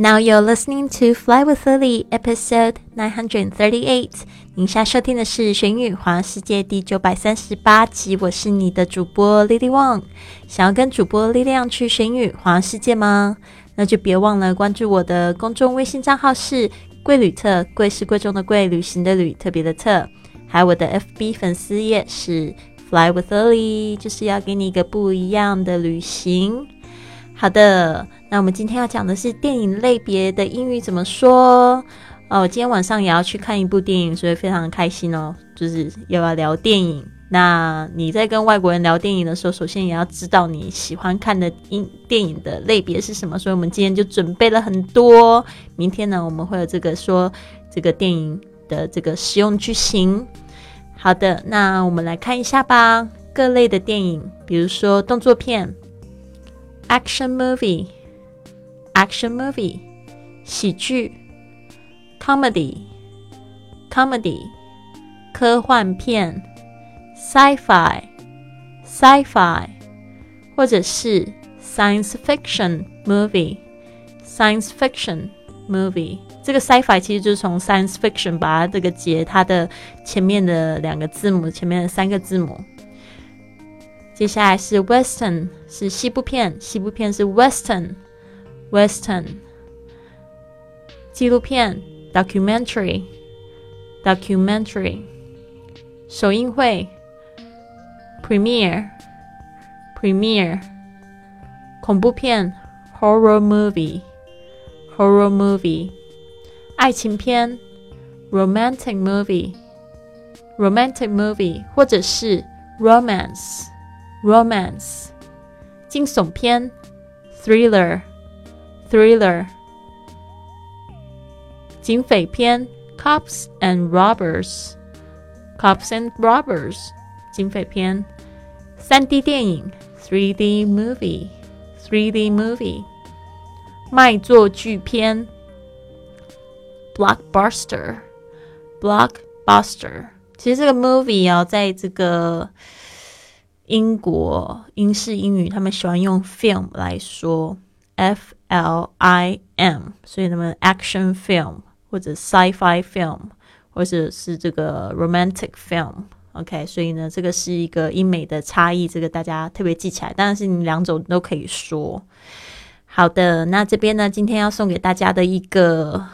Now you're listening to Fly with Lily, episode nine hundred thirty-eight。您现在收听的是《玄宇环世界》第九百三十八集。我是你的主播 Lily Wang。想要跟主播力量去玄宇环世界吗？那就别忘了关注我的公众微信账号是“贵旅特”，贵是贵重的贵，旅行的旅，特别的特。还有我的 FB 粉丝页是 Fly with Lily，就是要给你一个不一样的旅行。好的，那我们今天要讲的是电影类别的英语怎么说哦。我今天晚上也要去看一部电影，所以非常的开心哦。就是又要聊电影。那你在跟外国人聊电影的时候，首先也要知道你喜欢看的影电影的类别是什么。所以我们今天就准备了很多。明天呢，我们会有这个说这个电影的这个实用句型。好的，那我们来看一下吧。各类的电影，比如说动作片。action movie, action movie, 喜剧 comedy, comedy, 科幻片 sci-fi, sci-fi, 或者是 science fiction movie, science fiction movie。这个 sci-fi 其实就是从 science fiction 把它这个解它的前面的两个字母，前面的三个字母。 接下来是 western，是西部片，西部片是 western，western。纪录片 documentary，documentary。首映会 premiere，premiere。恐怖片 horror movie，horror movie。爱情片 romantic movie，romantic movie，或者是 romance。 romance，惊悚片，thriller，thriller，警匪片，cops and robbers，cops and robbers，警匪片，三 D 电影，three D movie，three D movie，卖座剧片，blockbuster，blockbuster，其实这个 movie 哦，在这个。 英国英式英语，他们喜欢用 film 来说，f l i m，所以他们 action film 或者 sci-fi film 或者是这个 romantic film，OK，所以呢，这个是一个英美的差异，这个大家特别记起来。当然是你两种都可以说。好的，那这边呢，今天要送给大家的一个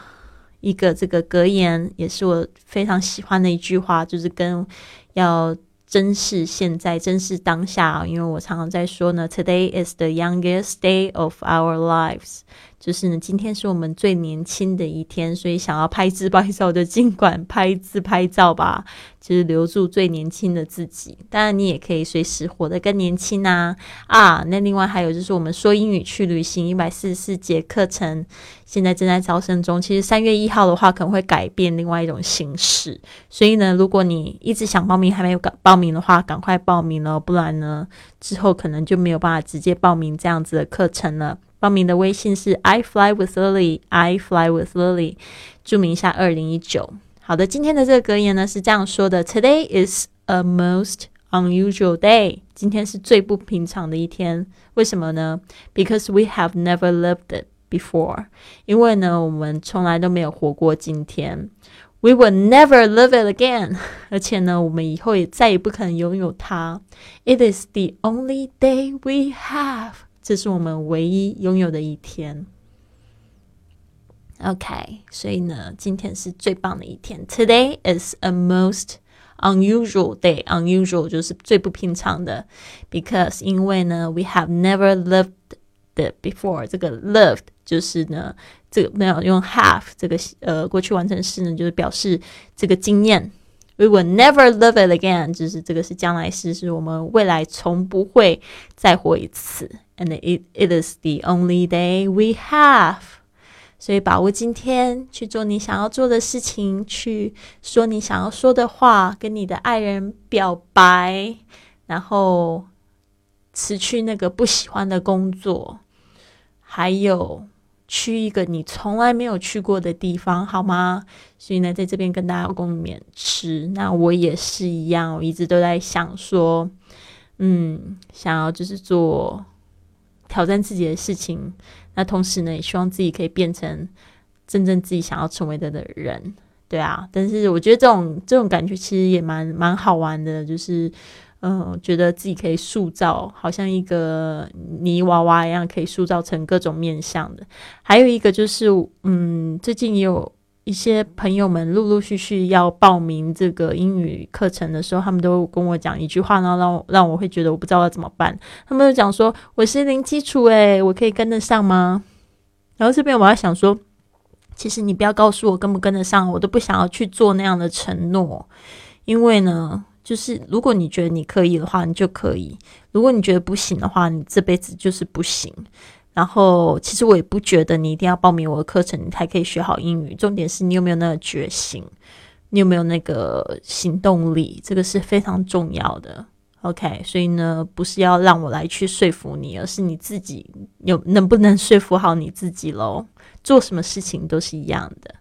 一个这个格言，也是我非常喜欢的一句话，就是跟要。珍视现在，珍视当下因为我常常在说呢，Today is the youngest day of our lives。就是呢，今天是我们最年轻的一天，所以想要拍自拍照就，尽管拍自拍照吧，就是留住最年轻的自己。当然，你也可以随时活得更年轻啊！啊，那另外还有就是我们说英语去旅行一百四十四节课程，现在正在招生中。其实三月一号的话，可能会改变另外一种形式。所以呢，如果你一直想报名还没有报名的话，赶快报名了，不然呢，之后可能就没有办法直接报名这样子的课程了。报名的微信是 I fly with Lily，I fly with Lily，注明一下二零一九。好的，今天的这个格言呢是这样说的：Today is a most unusual day。今天是最不平常的一天。为什么呢？Because we have never lived it before。因为呢，我们从来都没有活过今天。We will never live it again。而且呢，我们以后也再也不可能拥有它。It is the only day we have。 这是我们唯一拥有的一天。OK，所以呢，今天是最棒的一天。Today is a most unusual day. Unusual 就是最不平常的，because 因为呢，we have never lived it before。这个 lived 就是呢，这个没有用 have 这个呃过去完成式呢，就是表示这个经验。We will never live it again，就是这个是将来式，是我们未来从不会再活一次。And it it is the only day we have，所以把握今天去做你想要做的事情，去说你想要说的话，跟你的爱人表白，然后辞去那个不喜欢的工作，还有。去一个你从来没有去过的地方，好吗？所以呢，在这边跟大家共勉吃。那我也是一样，我一直都在想说，嗯，想要就是做。挑战自己的事情。那同时呢，也希望自己可以变成真正自己想要成为的的人。对啊，但是我觉得这种这种感觉其实也蛮蛮好玩的，就是嗯，觉得自己可以塑造，好像一个泥娃娃一样，可以塑造成各种面相的。还有一个就是，嗯，最近也有一些朋友们陆陆续续要报名这个英语课程的时候，他们都跟我讲一句话，然后让让我会觉得我不知道要怎么办。他们就讲说：“我是零基础，诶，我可以跟得上吗？”然后这边我要想说。其实你不要告诉我跟不跟得上，我都不想要去做那样的承诺，因为呢，就是如果你觉得你可以的话，你就可以；如果你觉得不行的话，你这辈子就是不行。然后，其实我也不觉得你一定要报名我的课程，你才可以学好英语。重点是你有没有那个决心，你有没有那个行动力，这个是非常重要的。OK，所以呢，不是要让我来去说服你，而是你自己有能不能说服好你自己喽。做什么事情都是一样的。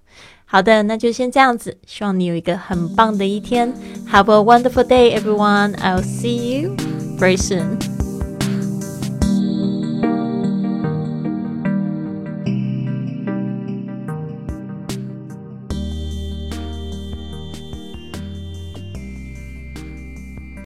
好的，那就先这样子。希望你有一个很棒的一天。Have a wonderful day, everyone. I'll see you very soon.